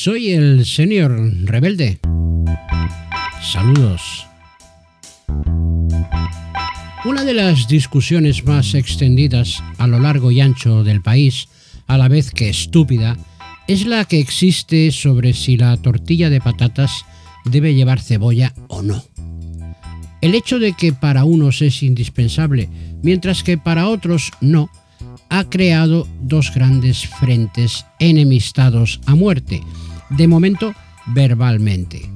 Soy el señor rebelde. Saludos. Una de las discusiones más extendidas a lo largo y ancho del país, a la vez que estúpida, es la que existe sobre si la tortilla de patatas debe llevar cebolla o no. El hecho de que para unos es indispensable, mientras que para otros no, ha creado dos grandes frentes enemistados a muerte, de momento verbalmente.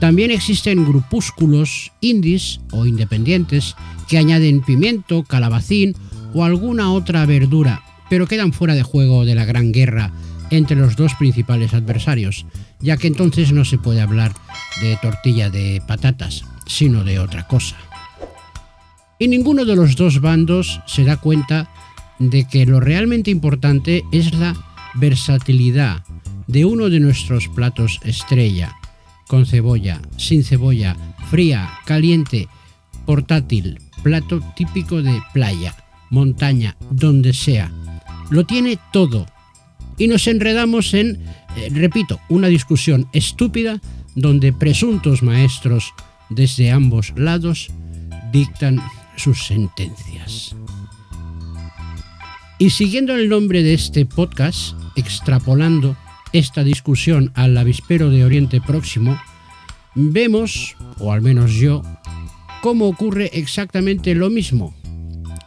También existen grupúsculos indies o independientes que añaden pimiento, calabacín o alguna otra verdura, pero quedan fuera de juego de la gran guerra entre los dos principales adversarios, ya que entonces no se puede hablar de tortilla de patatas, sino de otra cosa. Y ninguno de los dos bandos se da cuenta de que lo realmente importante es la versatilidad de uno de nuestros platos estrella, con cebolla, sin cebolla, fría, caliente, portátil, plato típico de playa, montaña, donde sea. Lo tiene todo. Y nos enredamos en, eh, repito, una discusión estúpida donde presuntos maestros desde ambos lados dictan sus sentencias. Y siguiendo el nombre de este podcast, extrapolando esta discusión al avispero de Oriente Próximo, vemos, o al menos yo, cómo ocurre exactamente lo mismo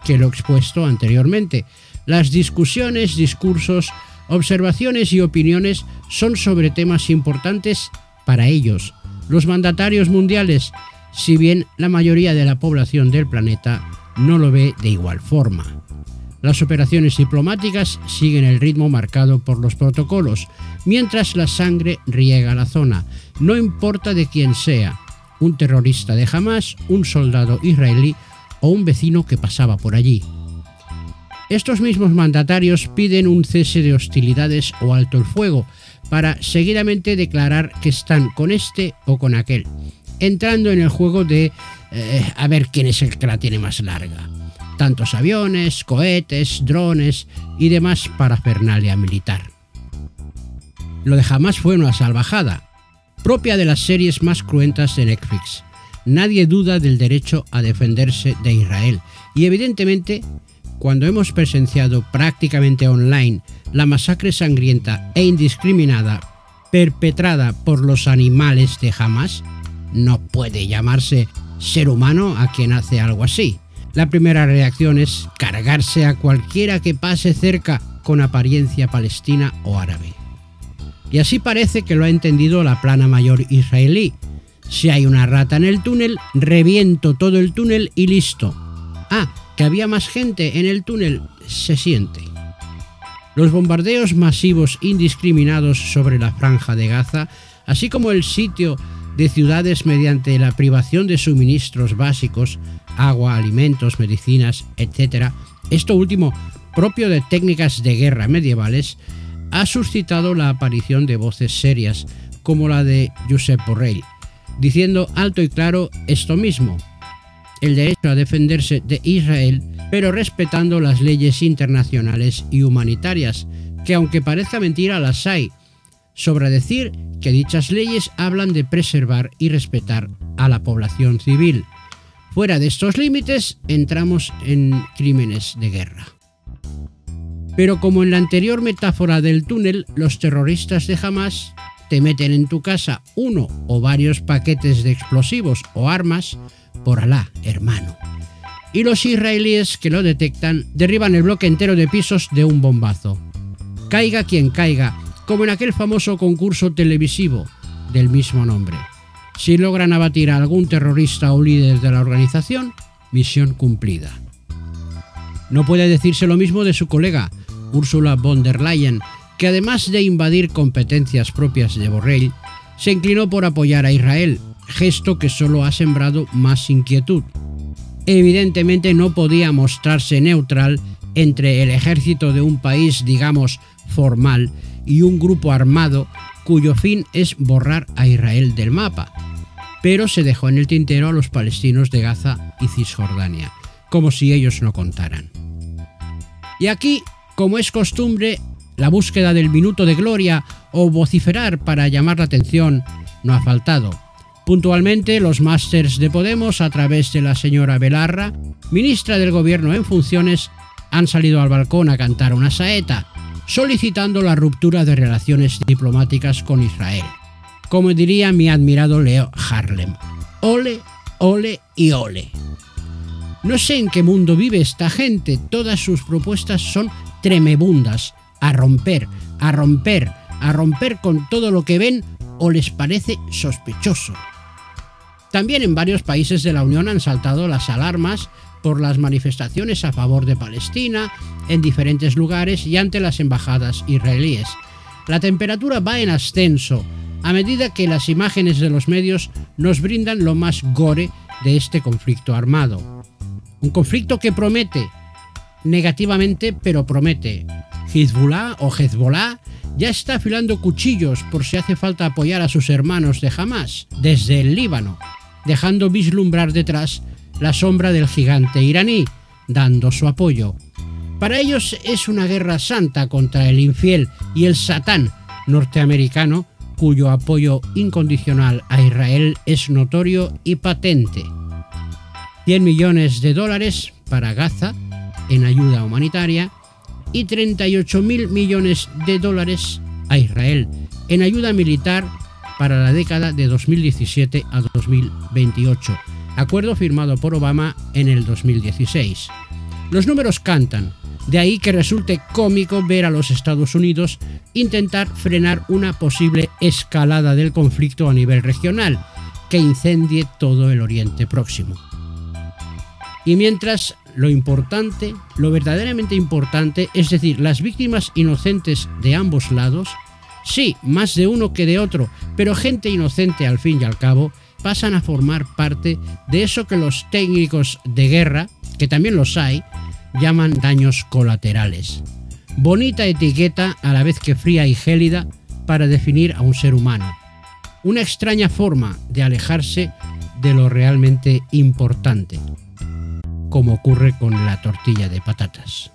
que lo expuesto anteriormente. Las discusiones, discursos, observaciones y opiniones son sobre temas importantes para ellos, los mandatarios mundiales, si bien la mayoría de la población del planeta no lo ve de igual forma. Las operaciones diplomáticas siguen el ritmo marcado por los protocolos, mientras la sangre riega la zona, no importa de quién sea, un terrorista de Hamas, un soldado israelí o un vecino que pasaba por allí. Estos mismos mandatarios piden un cese de hostilidades o alto el fuego para seguidamente declarar que están con este o con aquel, entrando en el juego de eh, a ver quién es el que la tiene más larga tantos aviones, cohetes, drones y demás parafernalia militar. Lo de jamás fue una salvajada, propia de las series más cruentas de Netflix. Nadie duda del derecho a defenderse de Israel y evidentemente cuando hemos presenciado prácticamente online la masacre sangrienta e indiscriminada perpetrada por los animales de Hamas, no puede llamarse ser humano a quien hace algo así. La primera reacción es cargarse a cualquiera que pase cerca con apariencia palestina o árabe. Y así parece que lo ha entendido la plana mayor israelí. Si hay una rata en el túnel, reviento todo el túnel y listo. Ah, que había más gente en el túnel, se siente. Los bombardeos masivos indiscriminados sobre la franja de Gaza, así como el sitio de ciudades mediante la privación de suministros básicos, agua, alimentos, medicinas, etc., esto último propio de técnicas de guerra medievales, ha suscitado la aparición de voces serias, como la de Josep Borrell, diciendo alto y claro esto mismo, el derecho a defenderse de Israel, pero respetando las leyes internacionales y humanitarias, que aunque parezca mentira las hay. Sobra decir que dichas leyes hablan de preservar y respetar a la población civil. Fuera de estos límites entramos en crímenes de guerra. Pero como en la anterior metáfora del túnel, los terroristas de Hamas te meten en tu casa uno o varios paquetes de explosivos o armas, por Alá, hermano. Y los israelíes que lo detectan derriban el bloque entero de pisos de un bombazo. Caiga quien caiga, como en aquel famoso concurso televisivo del mismo nombre. Si logran abatir a algún terrorista o líder de la organización, misión cumplida. No puede decirse lo mismo de su colega, Ursula von der Leyen, que además de invadir competencias propias de Borrell, se inclinó por apoyar a Israel, gesto que solo ha sembrado más inquietud. Evidentemente no podía mostrarse neutral entre el ejército de un país, digamos, formal y un grupo armado cuyo fin es borrar a Israel del mapa, pero se dejó en el tintero a los palestinos de Gaza y Cisjordania, como si ellos no contaran. Y aquí, como es costumbre, La búsqueda del minuto de gloria o vociferar para llamar la atención no ha faltado. Puntualmente, los másters de Podemos, a través de la señora Belarra, ministra del Gobierno en funciones, han salido al balcón a cantar una saeta, solicitando la ruptura de relaciones diplomáticas con Israel. Como diría mi admirado Leo Harlem, ole, ole y ole. No sé en qué mundo vive esta gente, todas sus propuestas son tremebundas, a romper, a romper, a romper con todo lo que ven o les parece sospechoso. También en varios países de la Unión han saltado las alarmas por las manifestaciones a favor de Palestina en diferentes lugares y ante las embajadas israelíes. La temperatura va en ascenso a medida que las imágenes de los medios nos brindan lo más gore de este conflicto armado. Un conflicto que promete, negativamente, pero promete. Hezbollah o Hezbollah ya está afilando cuchillos por si hace falta apoyar a sus hermanos de Hamas desde el Líbano dejando vislumbrar detrás la sombra del gigante iraní, dando su apoyo. Para ellos es una guerra santa contra el infiel y el satán norteamericano, cuyo apoyo incondicional a Israel es notorio y patente. 100 millones de dólares para Gaza en ayuda humanitaria y 38 mil millones de dólares a Israel en ayuda militar para la década de 2017 a 2028, acuerdo firmado por Obama en el 2016. Los números cantan, de ahí que resulte cómico ver a los Estados Unidos intentar frenar una posible escalada del conflicto a nivel regional que incendie todo el Oriente Próximo. Y mientras lo importante, lo verdaderamente importante, es decir, las víctimas inocentes de ambos lados, Sí, más de uno que de otro, pero gente inocente al fin y al cabo pasan a formar parte de eso que los técnicos de guerra, que también los hay, llaman daños colaterales. Bonita etiqueta a la vez que fría y gélida para definir a un ser humano. Una extraña forma de alejarse de lo realmente importante, como ocurre con la tortilla de patatas.